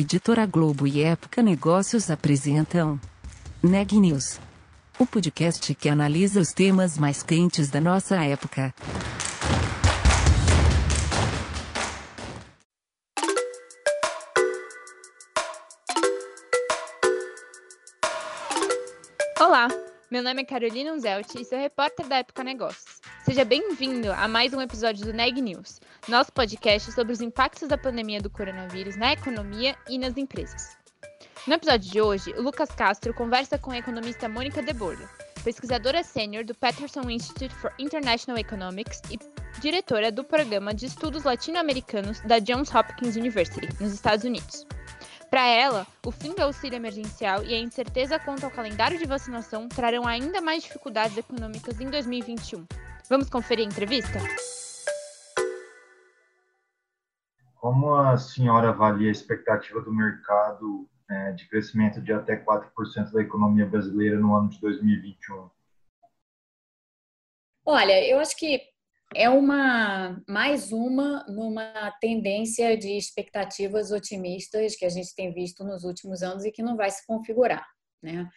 Editora Globo e Época Negócios apresentam Neg News, o podcast que analisa os temas mais quentes da nossa época. Olá, meu nome é Carolina Unzelt e sou repórter da Época Negócios. Seja bem-vindo a mais um episódio do Neg News, nosso podcast sobre os impactos da pandemia do coronavírus na economia e nas empresas. No episódio de hoje, o Lucas Castro conversa com a economista Mônica De Borla, pesquisadora sênior do Peterson Institute for International Economics e diretora do programa de estudos latino-americanos da Johns Hopkins University, nos Estados Unidos. Para ela, o fim do auxílio emergencial e a incerteza quanto ao calendário de vacinação trarão ainda mais dificuldades econômicas em 2021. Vamos conferir a entrevista? Como a senhora avalia a expectativa do mercado é, de crescimento de até 4% da economia brasileira no ano de 2021? Olha, eu acho que é uma mais uma numa tendência de expectativas otimistas que a gente tem visto nos últimos anos e que não vai se configurar, né?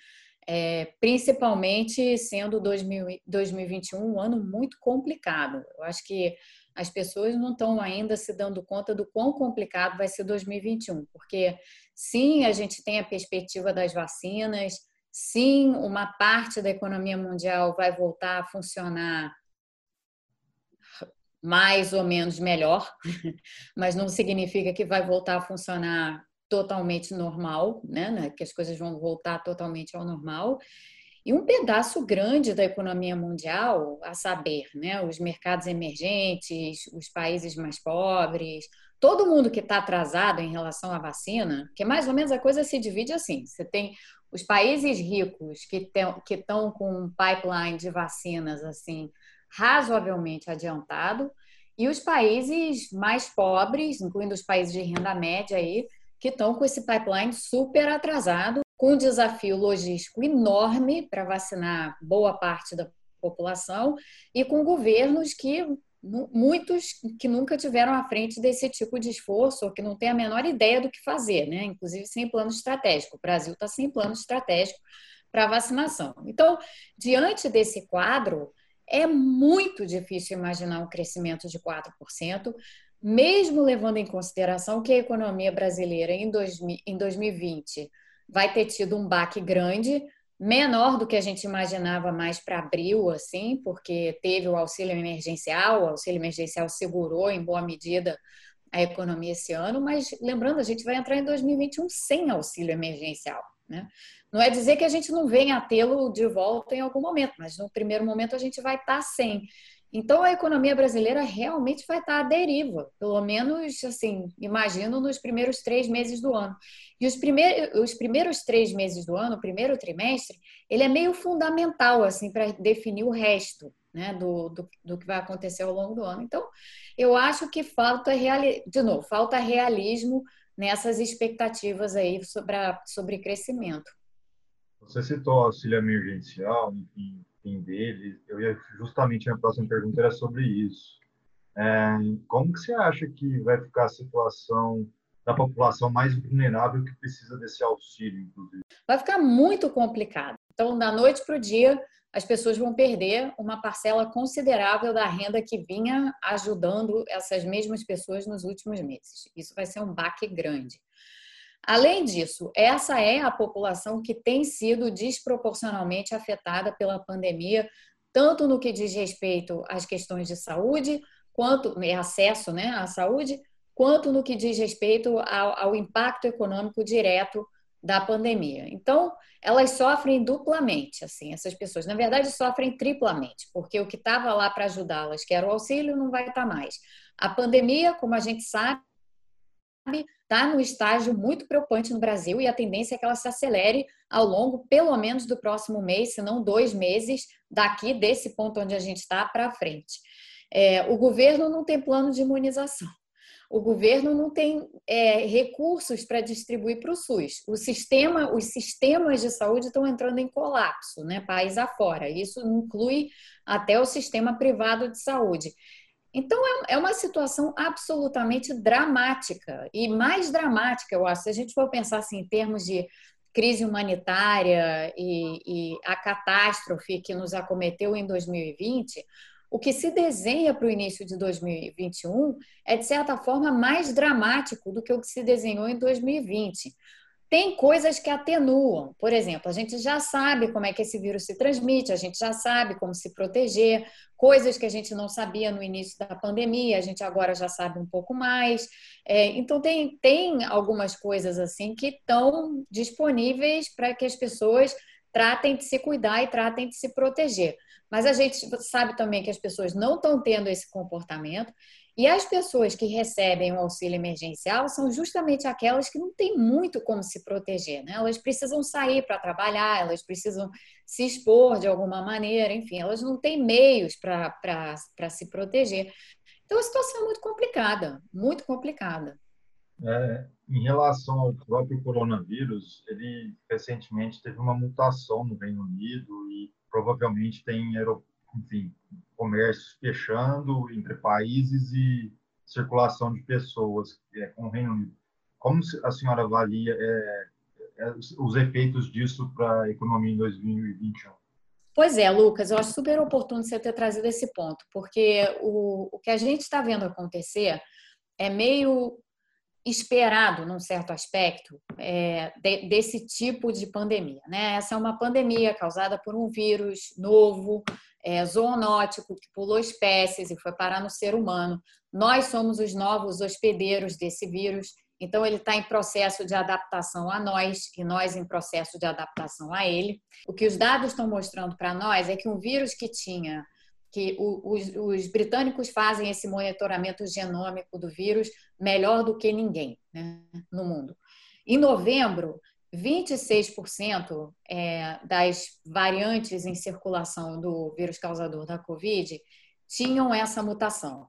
É, principalmente sendo 2000, 2021 um ano muito complicado. Eu acho que as pessoas não estão ainda se dando conta do quão complicado vai ser 2021, porque sim, a gente tem a perspectiva das vacinas, sim, uma parte da economia mundial vai voltar a funcionar mais ou menos melhor, mas não significa que vai voltar a funcionar totalmente normal, né, né? Que as coisas vão voltar totalmente ao normal. E um pedaço grande da economia mundial, a saber, né, os mercados emergentes, os países mais pobres, todo mundo que está atrasado em relação à vacina, que mais ou menos a coisa se divide assim: você tem os países ricos que estão com um pipeline de vacinas assim razoavelmente adiantado, e os países mais pobres, incluindo os países de renda média aí, que estão com esse pipeline super atrasado, com um desafio logístico enorme para vacinar boa parte da população e com governos que muitos que nunca tiveram à frente desse tipo de esforço ou que não têm a menor ideia do que fazer, né? Inclusive sem plano estratégico. O Brasil está sem plano estratégico para vacinação. Então, diante desse quadro, é muito difícil imaginar um crescimento de 4%, mesmo levando em consideração que a economia brasileira em 2020 vai ter tido um baque grande, menor do que a gente imaginava mais para abril, assim, porque teve o auxílio emergencial, o auxílio emergencial segurou em boa medida a economia esse ano, mas lembrando, a gente vai entrar em 2021 sem auxílio emergencial. Né? Não é dizer que a gente não venha a tê-lo de volta em algum momento, mas no primeiro momento a gente vai estar sem. Então a economia brasileira realmente vai estar à deriva, pelo menos assim, imagino nos primeiros três meses do ano. E os, primeiros, os primeiros três meses do ano, o primeiro trimestre, ele é meio fundamental assim para definir o resto. Né, do, do, do, que vai acontecer ao longo do ano. Então, eu acho que falta, reali... de novo, falta realismo nessas expectativas aí sobre, a, sobre crescimento. Você citou auxílio emergencial, enfim, fim dele. Eu ia justamente a próxima pergunta era sobre isso. É, como que você acha que vai ficar a situação da população mais vulnerável que precisa desse auxílio, inclusive? Vai ficar muito complicado. Então, da noite para o dia, as pessoas vão perder uma parcela considerável da renda que vinha ajudando essas mesmas pessoas nos últimos meses. Isso vai ser um baque grande. Além disso, essa é a população que tem sido desproporcionalmente afetada pela pandemia, tanto no que diz respeito às questões de saúde, quanto né, acesso né, à saúde, quanto no que diz respeito ao, ao impacto econômico direto da pandemia. Então, elas sofrem duplamente, assim, essas pessoas. Na verdade, sofrem triplamente, porque o que estava lá para ajudá-las, que era o auxílio, não vai estar tá mais. A pandemia, como a gente sabe, está no estágio muito preocupante no Brasil e a tendência é que ela se acelere ao longo, pelo menos, do próximo mês, se não dois meses, daqui desse ponto onde a gente está para frente. É, o governo não tem plano de imunização o governo não tem é, recursos para distribuir para o SUS. O sistema, os sistemas de saúde estão entrando em colapso, né, país afora. Isso inclui até o sistema privado de saúde. Então, é, é uma situação absolutamente dramática. E mais dramática, eu acho, se a gente for pensar assim, em termos de crise humanitária e, e a catástrofe que nos acometeu em 2020, o que se desenha para o início de 2021 é, de certa forma, mais dramático do que o que se desenhou em 2020. Tem coisas que atenuam. Por exemplo, a gente já sabe como é que esse vírus se transmite, a gente já sabe como se proteger, coisas que a gente não sabia no início da pandemia, a gente agora já sabe um pouco mais. É, então, tem, tem algumas coisas assim que estão disponíveis para que as pessoas tratem de se cuidar e tratem de se proteger. Mas a gente sabe também que as pessoas não estão tendo esse comportamento e as pessoas que recebem o auxílio emergencial são justamente aquelas que não têm muito como se proteger, né? Elas precisam sair para trabalhar, elas precisam se expor de alguma maneira, enfim, elas não têm meios para se proteger. Então a situação é muito complicada, muito complicada. É, em relação ao próprio coronavírus, ele recentemente teve uma mutação no Reino Unido e provavelmente tem enfim, comércios fechando entre países e circulação de pessoas é, com o Reino Unido. Como a senhora avalia é, é, os efeitos disso para a economia em 2021? Pois é, Lucas, eu acho super oportuno você ter trazido esse ponto, porque o, o que a gente está vendo acontecer é meio esperado, num certo aspecto, é, de, desse tipo de pandemia. Né? Essa é uma pandemia causada por um vírus novo, é, zoonótico, que pulou espécies e foi parar no ser humano. Nós somos os novos hospedeiros desse vírus, então ele está em processo de adaptação a nós e nós em processo de adaptação a ele. O que os dados estão mostrando para nós é que um vírus que tinha que os, os, britânicos fazem esse monitoramento genômico do vírus melhor do que ninguém né, no mundo. Em novembro, 26% é, das variantes em circulação do vírus causador da Covid tinham essa mutação.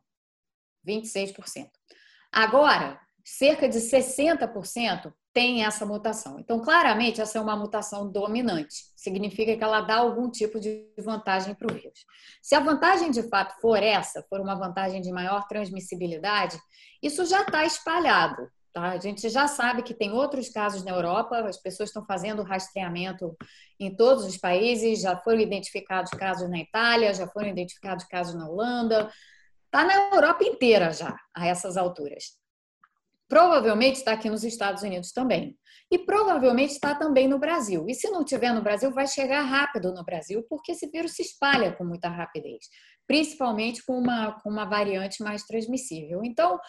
26%. Agora, cerca de 60% tem essa mutação. Então, claramente, essa é uma mutação dominante. Significa que ela dá algum tipo de vantagem para o vírus. Se a vantagem de fato for essa, for uma vantagem de maior transmissibilidade, isso já está espalhado. Tá? A gente já sabe que tem outros casos na Europa, as pessoas estão fazendo rastreamento em todos os países, já foram identificados casos na Itália, já foram identificados casos na Holanda, está na Europa inteira já, a essas alturas. Provavelmente está aqui nos Estados Unidos também. E provavelmente está também no Brasil. E se não tiver no Brasil, vai chegar rápido no Brasil, porque esse vírus se espalha com muita rapidez, principalmente com uma, com uma variante mais transmissível. Então,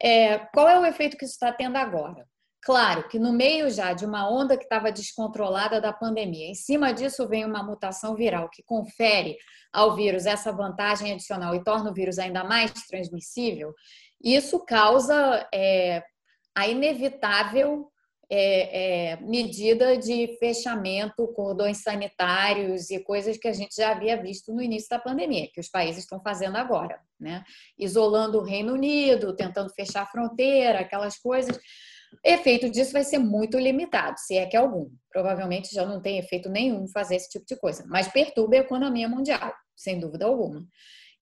é, qual é o efeito que isso está tendo agora? Claro que no meio já de uma onda que estava descontrolada da pandemia, em cima disso vem uma mutação viral que confere ao vírus essa vantagem adicional e torna o vírus ainda mais transmissível. Isso causa é, a inevitável é, é, medida de fechamento, cordões sanitários e coisas que a gente já havia visto no início da pandemia, que os países estão fazendo agora, né? Isolando o Reino Unido, tentando fechar a fronteira, aquelas coisas. Efeito disso vai ser muito limitado, se é que algum. Provavelmente já não tem efeito nenhum fazer esse tipo de coisa, mas perturba a economia mundial, sem dúvida alguma.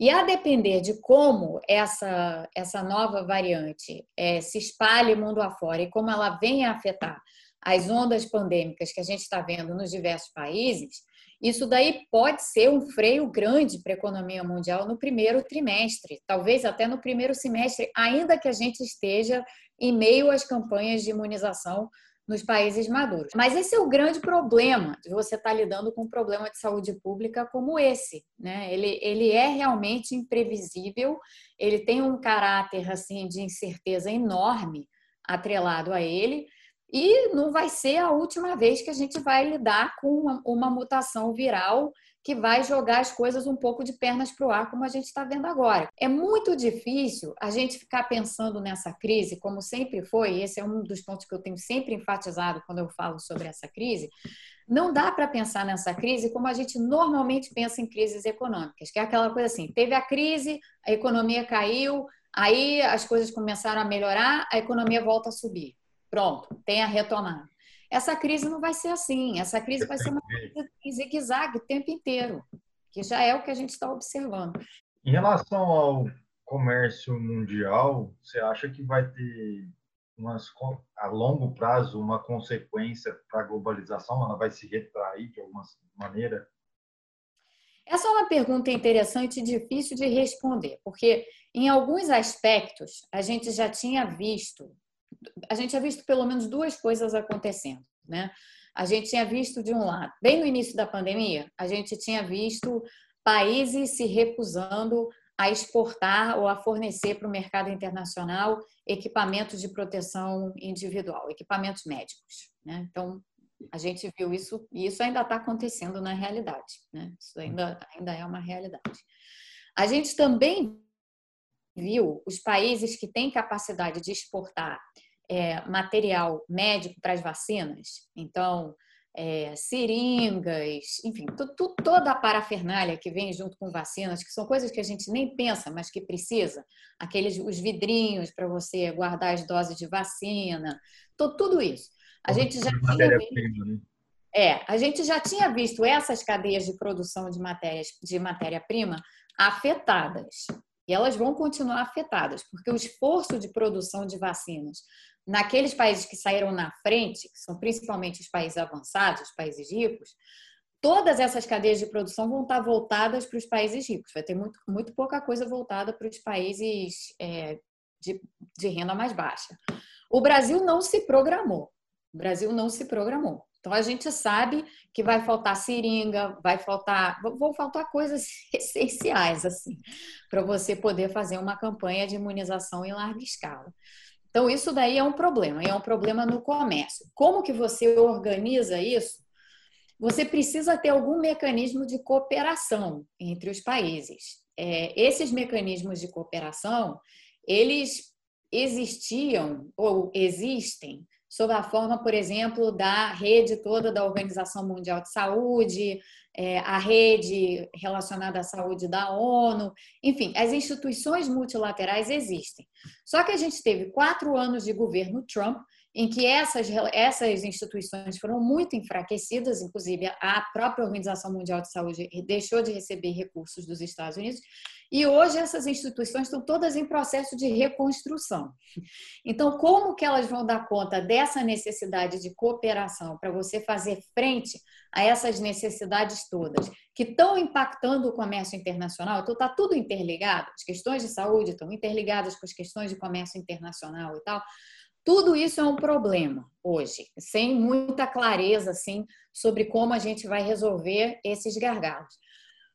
E a depender de como essa, essa nova variante é, se espalhe mundo afora e como ela venha afetar as ondas pandêmicas que a gente está vendo nos diversos países, isso daí pode ser um freio grande para a economia mundial no primeiro trimestre, talvez até no primeiro semestre, ainda que a gente esteja em meio às campanhas de imunização nos países maduros. Mas esse é o grande problema de você estar lidando com um problema de saúde pública como esse, né? Ele, ele é realmente imprevisível, ele tem um caráter assim de incerteza enorme atrelado a ele. E não vai ser a última vez que a gente vai lidar com uma, uma mutação viral que vai jogar as coisas um pouco de pernas para o ar, como a gente está vendo agora. É muito difícil a gente ficar pensando nessa crise, como sempre foi, esse é um dos pontos que eu tenho sempre enfatizado quando eu falo sobre essa crise. Não dá para pensar nessa crise como a gente normalmente pensa em crises econômicas, que é aquela coisa assim: teve a crise, a economia caiu, aí as coisas começaram a melhorar, a economia volta a subir. Pronto, tem a retomada. Essa crise não vai ser assim. Essa crise vai ser uma crise em zigue-zague o tempo inteiro, que já é o que a gente está observando. Em relação ao comércio mundial, você acha que vai ter umas, a longo prazo uma consequência para a globalização? Ela vai se retrair de alguma maneira? Essa é uma pergunta interessante e difícil de responder, porque em alguns aspectos a gente já tinha visto, a gente tinha visto pelo menos duas coisas acontecendo, né? A gente tinha visto de um lado, bem no início da pandemia, a gente tinha visto países se recusando a exportar ou a fornecer para o mercado internacional equipamentos de proteção individual, equipamentos médicos. Né? Então, a gente viu isso e isso ainda está acontecendo na realidade. Né? Isso ainda, ainda é uma realidade. A gente também viu os países que têm capacidade de exportar é, material médico para as vacinas, então, é, seringas, enfim, toda a parafernália que vem junto com vacinas, que são coisas que a gente nem pensa, mas que precisa, aqueles os vidrinhos para você guardar as doses de vacina, tudo isso. A gente já tinha visto, né? é, a gente já tinha visto essas cadeias de produção de matérias de matéria-prima afetadas. E elas vão continuar afetadas, porque o esforço de produção de vacinas naqueles países que saíram na frente, que são principalmente os países avançados, os países ricos, todas essas cadeias de produção vão estar voltadas para os países ricos. Vai ter muito, muito pouca coisa voltada para os países é, de, de renda mais baixa. O Brasil não se programou. O Brasil não se programou. Então a gente sabe que vai faltar seringa, vai faltar, vão faltar coisas essenciais assim, para você poder fazer uma campanha de imunização em larga escala. Então isso daí é um problema, é um problema no comércio. Como que você organiza isso? Você precisa ter algum mecanismo de cooperação entre os países. É, esses mecanismos de cooperação, eles existiam ou existem sob a forma, por exemplo, da rede toda da Organização Mundial de Saúde, é, a rede relacionada à saúde da ONU, enfim, as instituições multilaterais existem. Só que a gente teve quatro anos de governo Trump em que essas, essas instituições foram muito enfraquecidas, inclusive a própria Organização Mundial de Saúde deixou de receber recursos dos Estados Unidos, e hoje essas instituições estão todas em processo de reconstrução. Então, como que elas vão dar conta dessa necessidade de cooperação para você fazer frente a essas necessidades todas que estão impactando o comércio internacional? Então, está tudo interligado. As questões de saúde estão interligadas com as questões de comércio internacional e tal. Tudo isso é um problema hoje, sem muita clareza assim sobre como a gente vai resolver esses gargalos.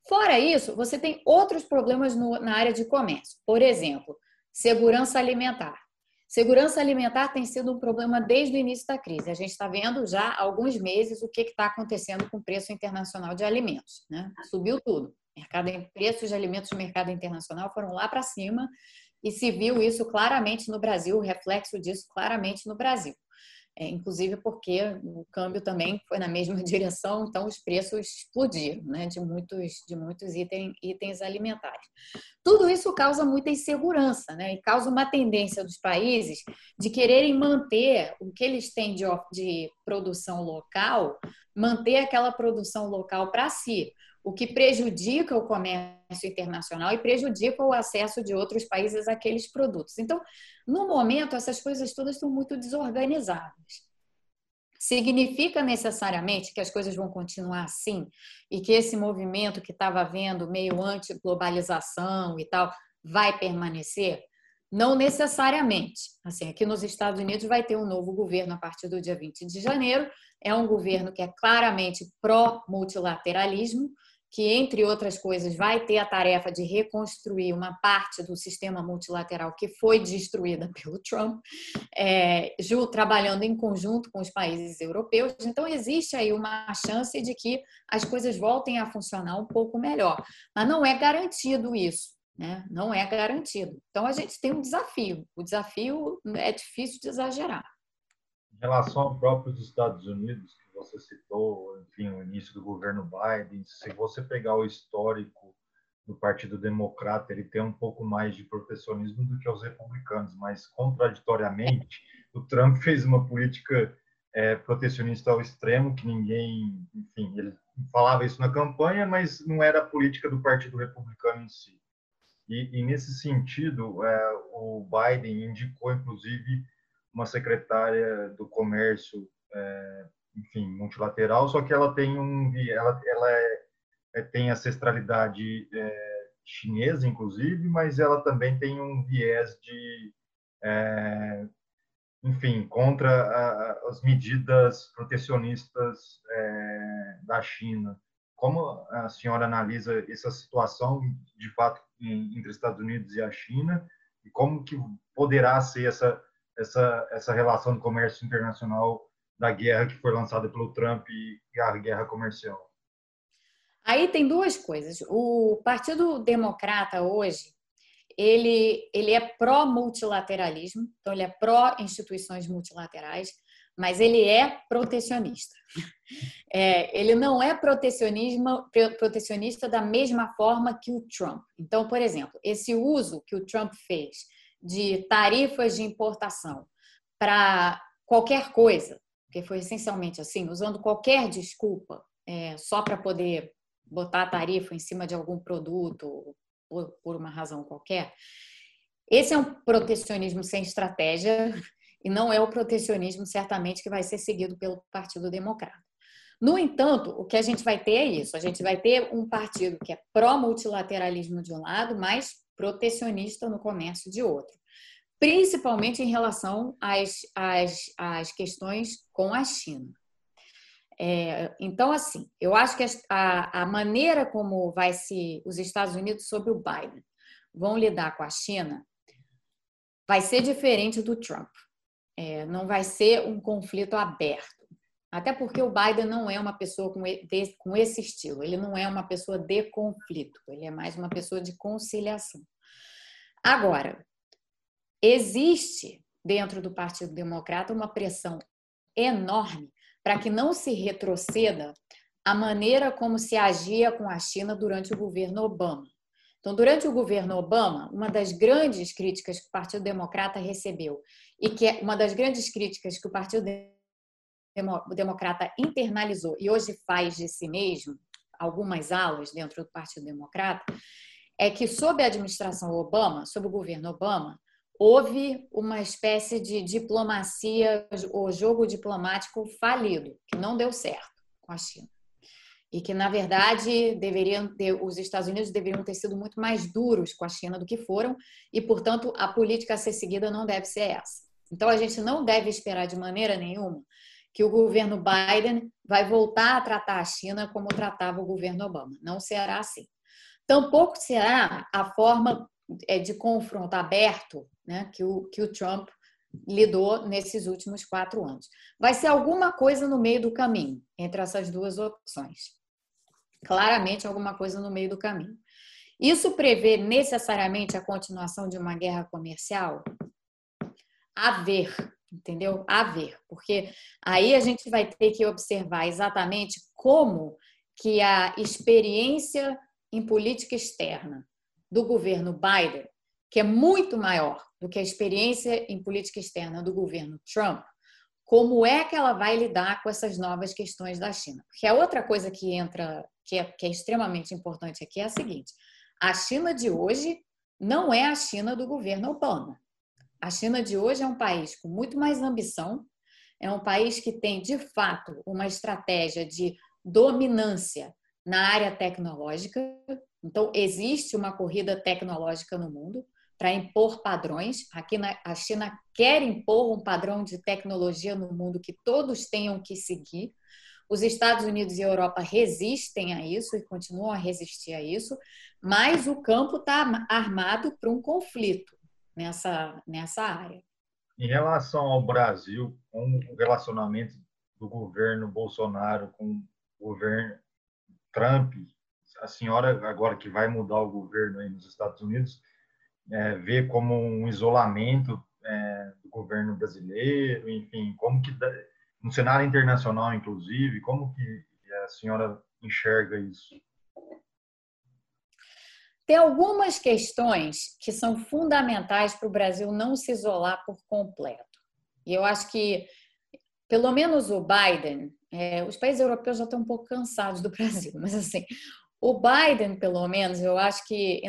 Fora isso, você tem outros problemas no, na área de comércio. Por exemplo, segurança alimentar. Segurança alimentar tem sido um problema desde o início da crise. A gente está vendo já há alguns meses o que está acontecendo com o preço internacional de alimentos. Né? Subiu tudo. Mercado, preços de alimentos no mercado internacional foram lá para cima e se viu isso claramente no Brasil, o reflexo disso claramente no Brasil. É, inclusive porque o câmbio também foi na mesma direção, então os preços explodiram né, de muitos, de muitos itens, itens alimentares. Tudo isso causa muita insegurança né, e causa uma tendência dos países de quererem manter o que eles têm de, de produção local, manter aquela produção local para si o que prejudica o comércio internacional e prejudica o acesso de outros países àqueles produtos. Então, no momento, essas coisas todas estão muito desorganizadas. Significa necessariamente que as coisas vão continuar assim e que esse movimento que estava havendo, meio anti-globalização e tal, vai permanecer? Não necessariamente. Assim, aqui nos Estados Unidos vai ter um novo governo a partir do dia 20 de janeiro. É um governo que é claramente pró-multilateralismo, que, entre outras coisas, vai ter a tarefa de reconstruir uma parte do sistema multilateral que foi destruída pelo Trump, é, trabalhando em conjunto com os países europeus. Então, existe aí uma chance de que as coisas voltem a funcionar um pouco melhor. Mas não é garantido isso. Né? Não é garantido. Então, a gente tem um desafio. O desafio é difícil de exagerar. Em relação ao próprio Estados Unidos, você citou, enfim, o início do governo Biden, se você pegar o histórico do Partido Democrata, ele tem um pouco mais de protecionismo do que os republicanos, mas contraditoriamente, o Trump fez uma política é, protecionista ao extremo que ninguém, enfim, ele falava isso na campanha, mas não era a política do Partido Republicano em si. E, e nesse sentido, é, o Biden indicou, inclusive, uma secretária do comércio, é, enfim, multilateral, só que ela tem um, ela, ela é, é, tem ancestralidade é, chinesa, inclusive, mas ela também tem um viés de, é, enfim, contra a, as medidas protecionistas é, da China. Como a senhora analisa essa situação, de fato, entre Estados Unidos e a China, e como que poderá ser essa essa essa relação de comércio internacional da guerra que foi lançada pelo Trump e a guerra comercial? Aí tem duas coisas. O Partido Democrata hoje ele, ele é pró-multilateralismo, então ele é pró-instituições multilaterais, mas ele é protecionista. É, ele não é protecionismo, protecionista da mesma forma que o Trump. Então, por exemplo, esse uso que o Trump fez de tarifas de importação para qualquer coisa, que foi essencialmente assim, usando qualquer desculpa é, só para poder botar a tarifa em cima de algum produto por, por uma razão qualquer. Esse é um protecionismo sem estratégia e não é o protecionismo, certamente, que vai ser seguido pelo Partido Democrata. No entanto, o que a gente vai ter é isso: a gente vai ter um partido que é pró-multilateralismo de um lado, mas protecionista no comércio de outro, principalmente em relação às, às, às questões com a China. É, então, assim, eu acho que a, a maneira como vai se os Estados Unidos sobre o Biden vão lidar com a China vai ser diferente do Trump. É, não vai ser um conflito aberto. Até porque o Biden não é uma pessoa com, de, com esse estilo. Ele não é uma pessoa de conflito. Ele é mais uma pessoa de conciliação. Agora, existe dentro do Partido Democrata uma pressão enorme para que não se retroceda a maneira como se agia com a China durante o governo Obama. Então, durante o governo Obama, uma das grandes críticas que o Partido Democrata recebeu, e que é uma das grandes críticas que o Partido Democrata internalizou e hoje faz de si mesmo, algumas alas dentro do Partido Democrata, é que sob a administração Obama, sob o governo Obama, houve uma espécie de diplomacia ou jogo diplomático falido, que não deu certo com a China. E que, na verdade, deveriam ter, os Estados Unidos deveriam ter sido muito mais duros com a China do que foram, e, portanto, a política a ser seguida não deve ser essa. Então, a gente não deve esperar de maneira nenhuma que o governo Biden vai voltar a tratar a China como tratava o governo Obama. Não será assim. Tampouco será a forma é, de confronto aberto né, que, o, que o Trump lidou nesses últimos quatro anos. Vai ser alguma coisa no meio do caminho entre essas duas opções. Claramente, alguma coisa no meio do caminho. Isso prevê necessariamente a continuação de uma guerra comercial? A ver, entendeu? A ver, porque aí a gente vai ter que observar exatamente como que a experiência em política externa do governo Biden que é muito maior do que a experiência em política externa do governo Trump, como é que ela vai lidar com essas novas questões da China? Porque a outra coisa que entra, que é, que é extremamente importante aqui é a seguinte: a China de hoje não é a China do governo Obama. A China de hoje é um país com muito mais ambição, é um país que tem, de fato, uma estratégia de dominância na área tecnológica. Então, existe uma corrida tecnológica no mundo para impor padrões. Aqui na, a China quer impor um padrão de tecnologia no mundo que todos tenham que seguir. Os Estados Unidos e a Europa resistem a isso e continuam a resistir a isso, mas o campo está armado para um conflito nessa, nessa área. Em relação ao Brasil, com o relacionamento do governo Bolsonaro com o governo Trump, a senhora, agora que vai mudar o governo nos Estados Unidos, é, vê como um isolamento é, do governo brasileiro, enfim, como que no cenário internacional, inclusive, como que a senhora enxerga isso? Tem algumas questões que são fundamentais para o Brasil não se isolar por completo. E eu acho que, pelo menos o Biden, é, os países europeus já estão um pouco cansados do Brasil, mas assim, O Biden, pelo menos, eu acho que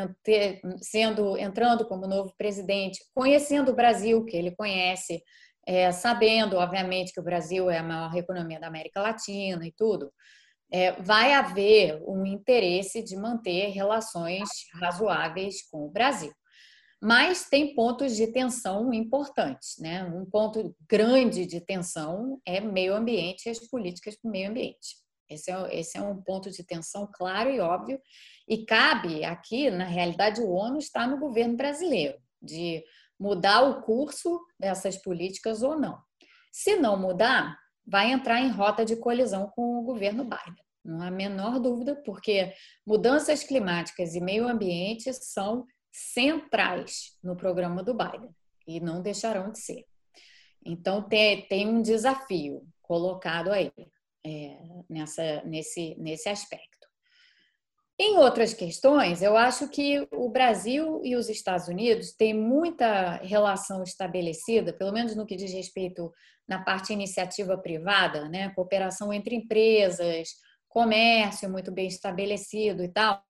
sendo entrando como novo presidente, conhecendo o Brasil, que ele conhece, é, sabendo, obviamente, que o Brasil é a maior economia da América Latina e tudo, é, vai haver um interesse de manter relações razoáveis com o Brasil. Mas tem pontos de tensão importantes, né? Um ponto grande de tensão é meio ambiente e as políticas para o meio ambiente. Esse é, esse é um ponto de tensão claro e óbvio, e cabe aqui, na realidade, o ONU está no governo brasileiro, de mudar o curso dessas políticas ou não. Se não mudar, vai entrar em rota de colisão com o governo Biden. Não há a menor dúvida, porque mudanças climáticas e meio ambiente são centrais no programa do Biden e não deixarão de ser. Então, tem, tem um desafio colocado aí é, nessa, nesse, nesse aspecto. Em outras questões, eu acho que o Brasil e os Estados Unidos têm muita relação estabelecida, pelo menos no que diz respeito na parte iniciativa privada, né? cooperação entre empresas, comércio muito bem estabelecido e tal,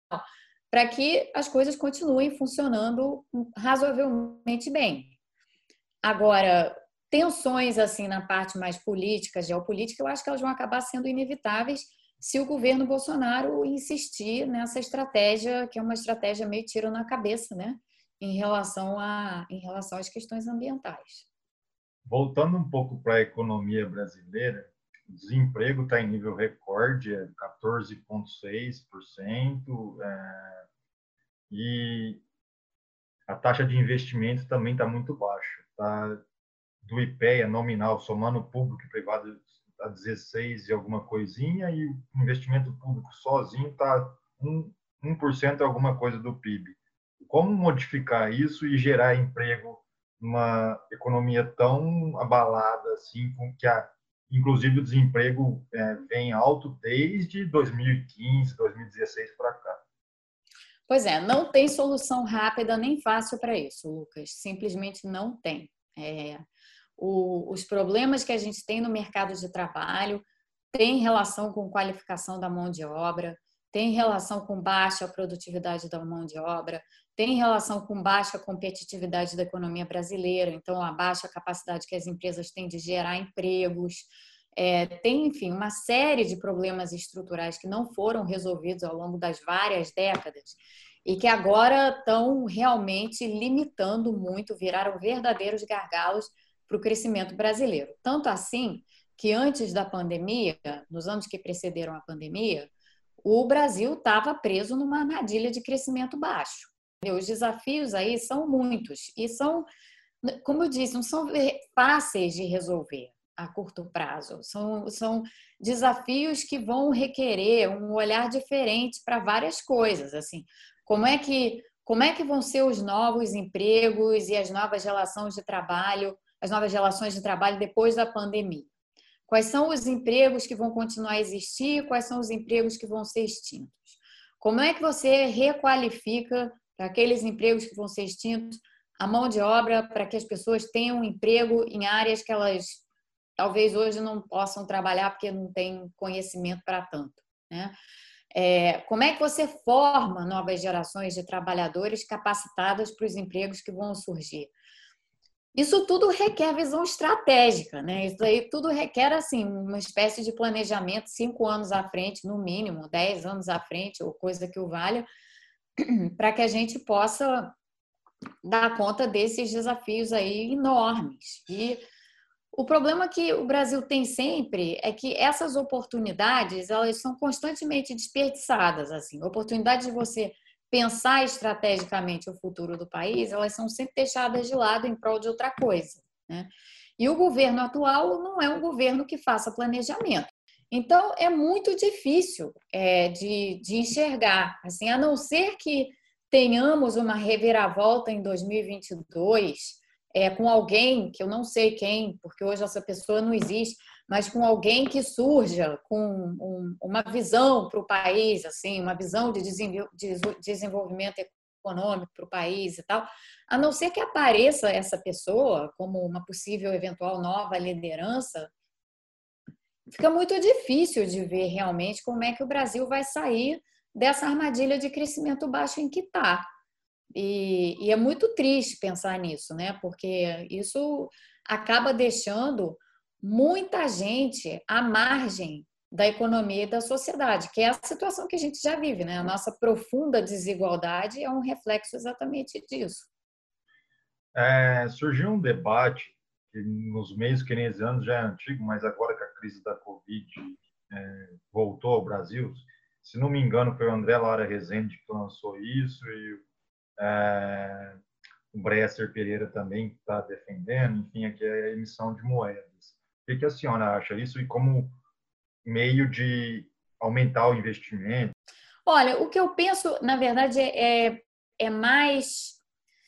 para que as coisas continuem funcionando razoavelmente bem. Agora, tensões assim na parte mais política, geopolítica, eu acho que elas vão acabar sendo inevitáveis se o governo Bolsonaro insistir nessa estratégia, que é uma estratégia meio tiro na cabeça, né, em relação a em relação às questões ambientais. Voltando um pouco para a economia brasileira, o desemprego está em nível recorde, é 14,6%, é, e a taxa de investimento também está muito baixa. Tá do IPEA nominal, somando público e privado, a 16 e alguma coisinha, e o investimento público sozinho está 1%, 1% alguma coisa do PIB. Como modificar isso e gerar emprego numa economia tão abalada assim, com que a, inclusive o desemprego é, vem alto desde 2015, 2016 para cá? Pois é, não tem solução rápida nem fácil para isso, Lucas. Simplesmente não tem. É, o, os problemas que a gente tem no mercado de trabalho têm relação com qualificação da mão de obra, tem relação com baixa produtividade da mão de obra, tem relação com baixa competitividade da economia brasileira, então a baixa capacidade que as empresas têm de gerar empregos, é, tem, enfim, uma série de problemas estruturais que não foram resolvidos ao longo das várias décadas e que agora estão realmente limitando muito, viraram verdadeiros gargalos para o crescimento brasileiro. Tanto assim que antes da pandemia, nos anos que precederam a pandemia, o Brasil estava preso numa armadilha de crescimento baixo. Os desafios aí são muitos e são, como eu disse, não são fáceis de resolver a curto prazo. São, são desafios que vão requerer um olhar diferente para várias coisas. Assim, como é que como é que vão ser os novos empregos e as novas relações de trabalho as novas relações de trabalho depois da pandemia. Quais são os empregos que vão continuar a existir? Quais são os empregos que vão ser extintos? Como é que você requalifica para aqueles empregos que vão ser extintos a mão de obra para que as pessoas tenham emprego em áreas que elas talvez hoje não possam trabalhar porque não têm conhecimento para tanto, né? É, como é que você forma novas gerações de trabalhadores capacitadas para os empregos que vão surgir? Isso tudo requer visão estratégica, né? Isso aí tudo requer assim uma espécie de planejamento cinco anos à frente, no mínimo, dez anos à frente, ou coisa que o valha, para que a gente possa dar conta desses desafios aí enormes. E o problema que o Brasil tem sempre é que essas oportunidades elas são constantemente desperdiçadas, assim, oportunidade de você pensar estrategicamente o futuro do país, elas são sempre deixadas de lado em prol de outra coisa. Né? E o governo atual não é um governo que faça planejamento. Então, é muito difícil é, de, de enxergar, assim, a não ser que tenhamos uma reviravolta em 2022 é, com alguém que eu não sei quem, porque hoje essa pessoa não existe, mas com alguém que surja com um, uma visão para o país, assim, uma visão de desenvolvimento econômico para o país e tal, a não ser que apareça essa pessoa como uma possível eventual nova liderança, fica muito difícil de ver realmente como é que o Brasil vai sair dessa armadilha de crescimento baixo em que está. E, e, é muito triste pensar nisso, né? Porque isso acaba deixando muita gente à margem da economia e da sociedade, que é a situação que a gente já vive, né? A nossa profunda desigualdade é um reflexo exatamente disso. É, surgiu um debate que nos meios keynesianos já é antigo, mas agora que a crise da Covid é, voltou ao Brasil, se não me engano foi o André Lara Rezende que lançou isso e é, o Bresser Pereira também está defendendo, enfim, aqui é a emissão de moedas. O que, a senhora acha isso e como meio de aumentar o investimento? Olha, o que eu penso, na verdade, é, é mais,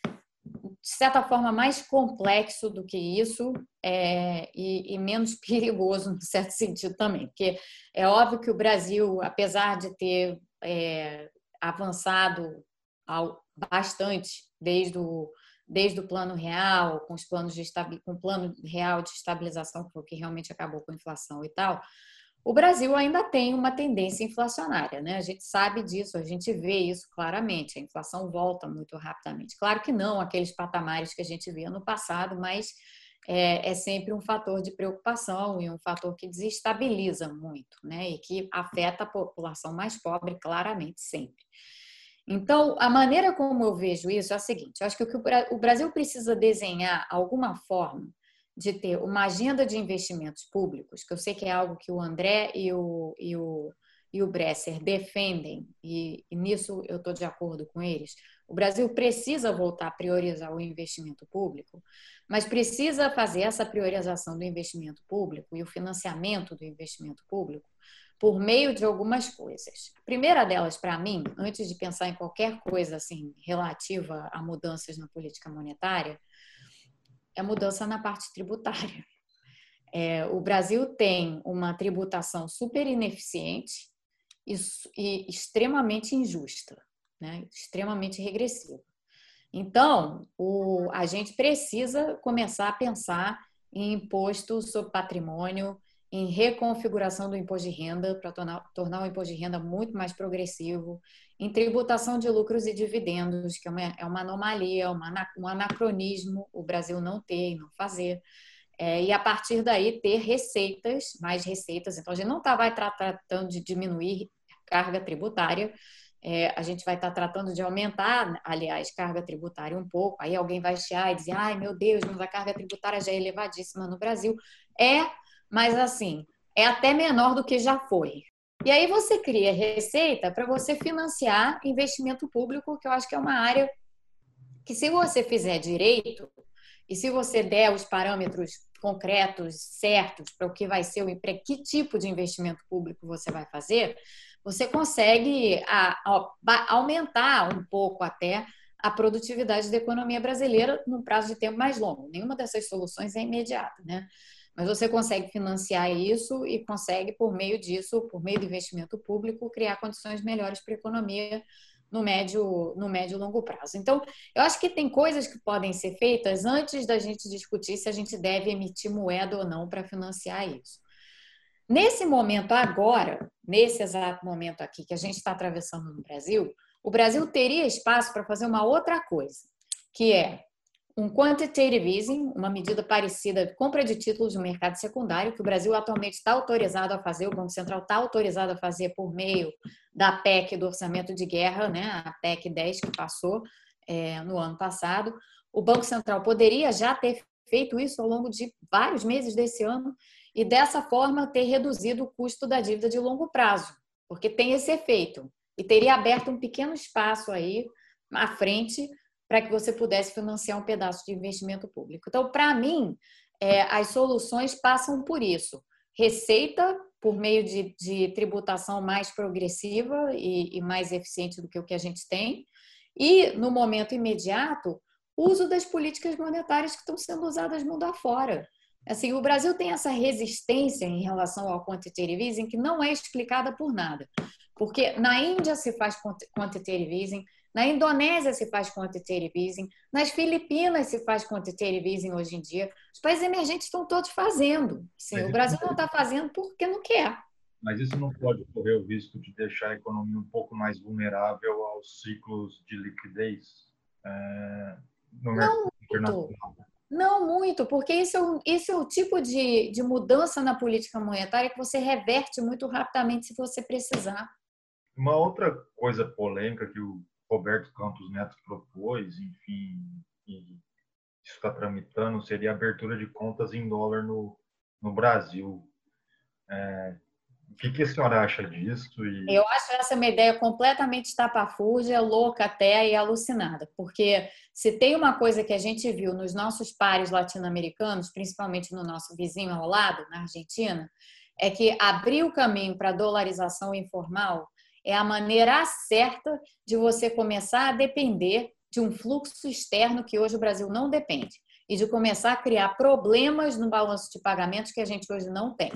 de certa forma, mais complexo do que isso é, e, e, menos perigoso, no certo sentido também. Porque é óbvio que o Brasil, apesar de ter é, avançado ao, bastante desde o, desde o plano real, com os planos de com o plano real de estabilização, que foi o que realmente acabou com a inflação e tal, o Brasil ainda tem uma tendência inflacionária, né? A gente sabe disso, a gente vê isso claramente. A inflação volta muito rapidamente. Claro que não aqueles patamares que a gente via no passado, mas é, é sempre um fator de preocupação e um fator que desestabiliza muito, né? E que afeta a população mais pobre claramente sempre. Então, a maneira como eu vejo isso é a seguinte: eu acho que o Brasil precisa desenhar alguma forma de ter uma agenda de investimentos públicos, que eu sei que é algo que o André e o, e o, e o Bresser defendem, e, e nisso eu estou de acordo com eles. O Brasil precisa voltar a priorizar o investimento público, mas precisa fazer essa priorização do investimento público e o financiamento do investimento público por meio de algumas coisas. A primeira delas, para mim, antes de pensar em qualquer coisa assim relativa a mudanças na política monetária, é a mudança na parte tributária. É, o Brasil tem uma tributação super ineficiente e, e extremamente injusta, né? extremamente regressiva. Então, o, a gente precisa começar a pensar em imposto sobre patrimônio, em reconfiguração do imposto de renda para tornar, tornar o imposto de renda muito mais progressivo, em tributação de lucros e dividendos, que é uma, é uma anomalia, uma, um anacronismo o Brasil não ter e não fazer. É, e a partir daí ter receitas, mais receitas. Então, a gente não tá, vai estar tratando de diminuir carga tributária, é, a gente vai estar tratando de aumentar, aliás, carga tributária um pouco. Aí alguém vai chiar e dizer, ai meu Deus, mas a carga tributária já é elevadíssima no Brasil. É mas assim, é até menor do que já foi. E aí você cria receita para você financiar investimento público, que eu acho que é uma área que se você fizer direito e se você der os parâmetros concretos, certos para o que vai ser, para que tipo de investimento público você vai fazer, você consegue aumentar um pouco até a produtividade da economia brasileira num prazo de tempo mais longo. Nenhuma dessas soluções é imediata, né? Mas você consegue financiar isso e consegue, por meio disso, por meio do investimento público, criar condições melhores para a economia no médio, no médio e longo prazo. Então, eu acho que tem coisas que podem ser feitas antes da gente discutir se a gente deve emitir moeda ou não para financiar isso. Nesse momento agora, nesse exato momento aqui que a gente está atravessando no Brasil, o Brasil teria espaço para fazer uma outra coisa, que é um quantitative easing, uma medida parecida de compra de títulos no mercado secundário, que o Brasil atualmente está autorizado a fazer, o Banco Central está autorizado a fazer por meio da PEC do orçamento de guerra, né, a PEC 10 que passou é, no ano passado. O Banco Central poderia já ter feito isso ao longo de vários meses desse ano e dessa forma ter reduzido o custo da dívida de longo prazo, porque tem esse efeito e teria aberto um pequeno espaço aí à frente para que você pudesse financiar um pedaço de investimento público. Então, para mim, é, as soluções passam por isso. Receita por meio de, de tributação mais progressiva e, e, mais eficiente do que o que a gente tem. E, no momento imediato, uso das políticas monetárias que estão sendo usadas mundo afora. Assim, o Brasil tem essa resistência em relação ao quantitative easing que não é explicada por nada. Porque na Índia se faz quantitative easing, na Indonésia se faz quantitative easing, nas Filipinas se faz quantitative easing hoje em dia. Os países emergentes estão todos fazendo. Sim, o Brasil não está fazendo porque não quer. Mas isso não pode correr o risco de deixar a economia um pouco mais vulnerável aos ciclos de liquidez é, no mercado internacional? Não muito, porque isso é, um, isso é o tipo de, de mudança na política monetária que você reverte muito rapidamente se você precisar. Uma outra coisa polêmica que o Roberto Campos Neto propôs, enfim, isso está tramitando, seria a abertura de contas em dólar no, no Brasil. É, o que, que a senhora acha disso? E... Eu acho essa uma ideia completamente estapafúrdia, louca até e alucinada, porque se tem uma coisa que a gente viu nos nossos pares latino-americanos, principalmente no nosso vizinho ao lado, na Argentina, é que abrir o caminho para a dolarização informal é a maneira certa de você começar a depender de um fluxo externo que hoje o Brasil não depende e de começar a criar problemas no balanço de pagamentos que a gente hoje não tem.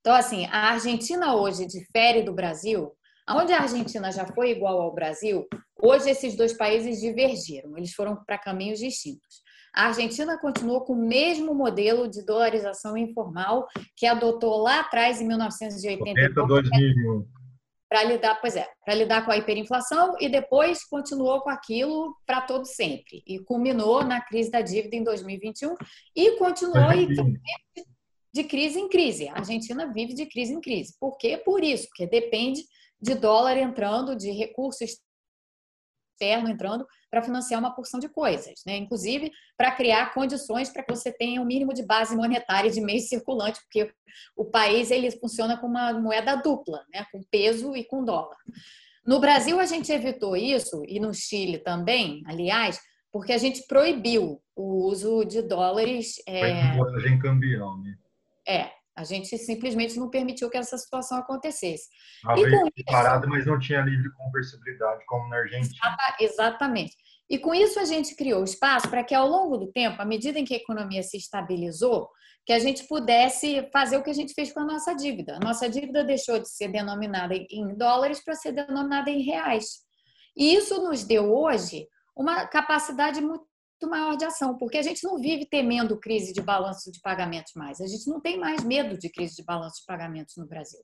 Então, assim, a Argentina hoje difere do Brasil. Onde a Argentina já foi igual ao Brasil, hoje esses dois países divergiram, eles foram para caminhos distintos. A Argentina continuou com o mesmo modelo de dolarização informal que adotou lá atrás, em 1980. 2001 para lidar, pois é, para lidar com a hiperinflação e depois continuou com aquilo para todo sempre e culminou na crise da dívida em 2021 e continuou e de crise em crise. A Argentina vive de crise em crise. Por quê? Por isso, porque depende de dólar entrando, de recursos externo entrando para financiar uma porção de coisas, né? Inclusive para criar condições para que você tenha um mínimo de base monetária de meio circulante, porque o país ele funciona com uma moeda dupla, né? Com peso e com dólar. No Brasil a gente evitou isso e no Chile também, aliás, porque a gente proibiu o uso de dólares. É... Foi cambião, né? É, a gente simplesmente não permitiu que essa situação acontecesse. Isso, parado, mas não tinha livre conversibilidade, como na Argentina. Exatamente. E com isso a gente criou espaço para que ao longo do tempo, à medida em que a economia se estabilizou, que a gente pudesse fazer o que a gente fez com a nossa dívida. A nossa dívida deixou de ser denominada em dólares para ser denominada em reais. E isso nos deu hoje uma capacidade muito maior de ação, porque a gente não vive temendo crise de balanço de pagamentos mais. A gente não tem mais medo de crise de balanço de pagamentos no Brasil.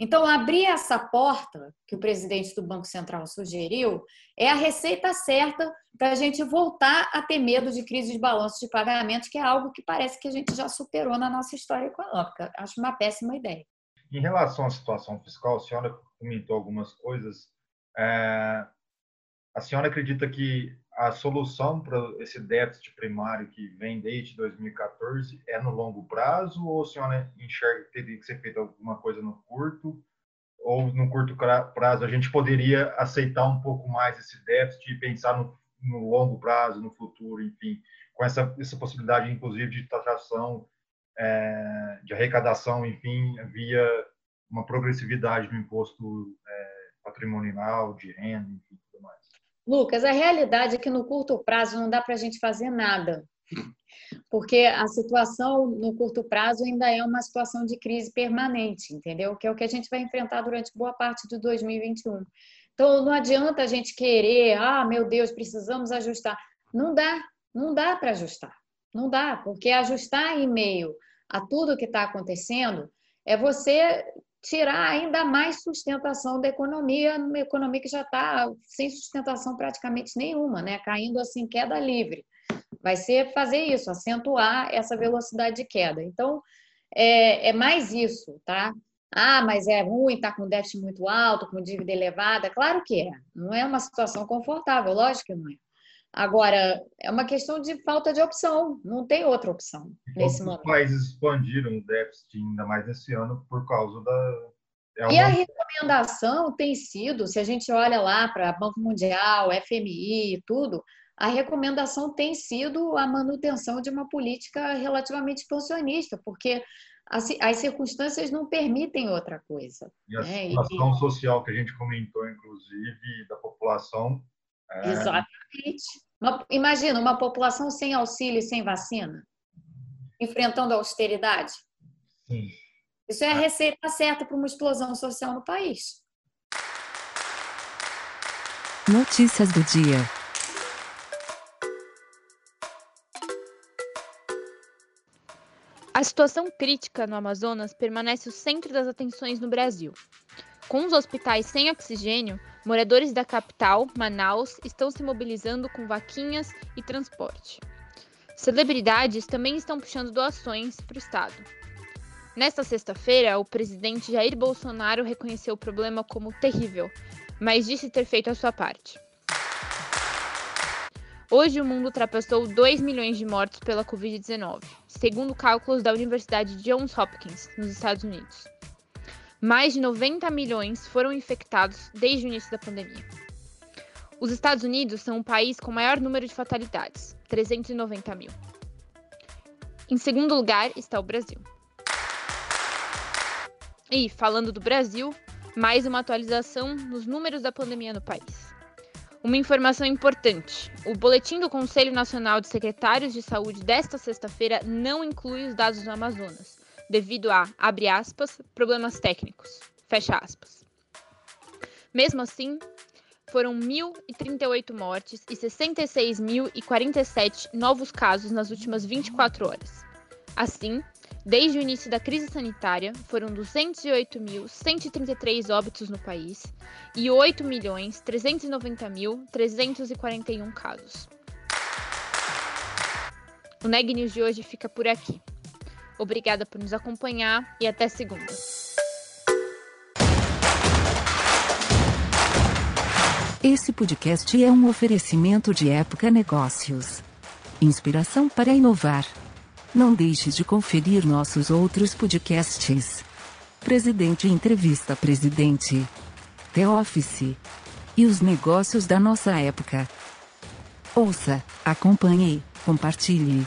Então, abrir essa porta que o presidente do Banco Central sugeriu é a receita certa para a gente voltar a ter medo de crise de balanço de pagamentos, que é algo que parece que a gente já superou na nossa história econômica. Acho uma péssima ideia. Em relação à situação fiscal, a senhora comentou algumas coisas. É... A senhora acredita que a solução para esse déficit primário que vem desde 2014 é no longo prazo ou a senhora enxerga que teria que ser feita alguma coisa no curto ou no curto prazo a gente poderia aceitar um pouco mais esse déficit e pensar no, no longo prazo, no futuro, enfim, com essa, essa possibilidade inclusive de taxação, é, de arrecadação, enfim, via uma progressividade no imposto é, patrimonial, de renda, enfim. Lucas, a realidade é que no curto prazo não dá para a gente fazer nada, porque a situação no curto prazo ainda é uma situação de crise permanente, entendeu? Que é o que a gente vai enfrentar durante boa parte de 2021. Então, não adianta a gente querer, ah, meu Deus, precisamos ajustar. Não dá, não dá para ajustar. Não dá, porque ajustar em meio a tudo que está acontecendo é você tirar ainda mais sustentação da economia, uma economia que já está sem sustentação praticamente nenhuma, né? caindo assim, queda livre. Vai ser fazer isso, acentuar essa velocidade de queda. Então, é, é mais isso, tá? Ah, mas é ruim, está com déficit muito alto, com dívida elevada. Claro que é. Não é uma situação confortável, lógico que não é. Agora, é uma questão de falta de opção, não tem outra opção nesse momento. Os países expandiram o déficit ainda mais esse ano por causa da. É uma... E a recomendação tem sido, se a gente olha lá para Banco Mundial, FMI e tudo, a recomendação tem sido a manutenção de uma política relativamente expansionista, porque as, as circunstâncias não permitem outra coisa. E a né? situação e... social que a gente comentou, inclusive, da população. Exatamente. Uma, imagina uma população sem auxílio e sem vacina, enfrentando a austeridade. Sim. Isso é a receita certa para uma explosão social no país. Notícias do dia. A A situação crítica no Amazonas permanece o centro das atenções no Brasil. Com os hospitais sem oxigênio, moradores da capital, Manaus, estão se mobilizando com vaquinhas e transporte. Celebridades também estão puxando doações para o Estado. Nesta sexta-feira, o presidente Jair Bolsonaro reconheceu o problema como terrível, mas disse ter feito a sua parte. Hoje, o mundo ultrapassou 2 milhões de mortos pela Covid-19, segundo cálculos da Universidade Johns Hopkins, nos Estados Unidos. Mais de 90 milhões foram infectados desde o início da pandemia. Os Estados Unidos são o país com maior número de fatalidades, 390 mil. Em segundo lugar está o Brasil. E, falando do Brasil, mais uma atualização nos números da pandemia no país. Uma informação importante: o boletim do Conselho Nacional de Secretários de Saúde desta sexta-feira não inclui os dados do Amazonas, devido a, abre aspas, problemas técnicos, fecha aspas. Mesmo assim, foram 1.038 mortes e 66.047 novos casos nas últimas 24 horas. Assim, Desde o início da crise sanitária, foram 208.133 óbitos no país e 8.390.341 casos. O Neg News de hoje fica por aqui. Obrigada por nos acompanhar e até segunda. Esse podcast é um oferecimento de Época Negócios. Inspiração para inovar. Não deixe de conferir nossos outros podcasts. Presidente Entrevista Presidente. The Office. E os negócios da nossa época. Ouça, acompanhe, compartilhe.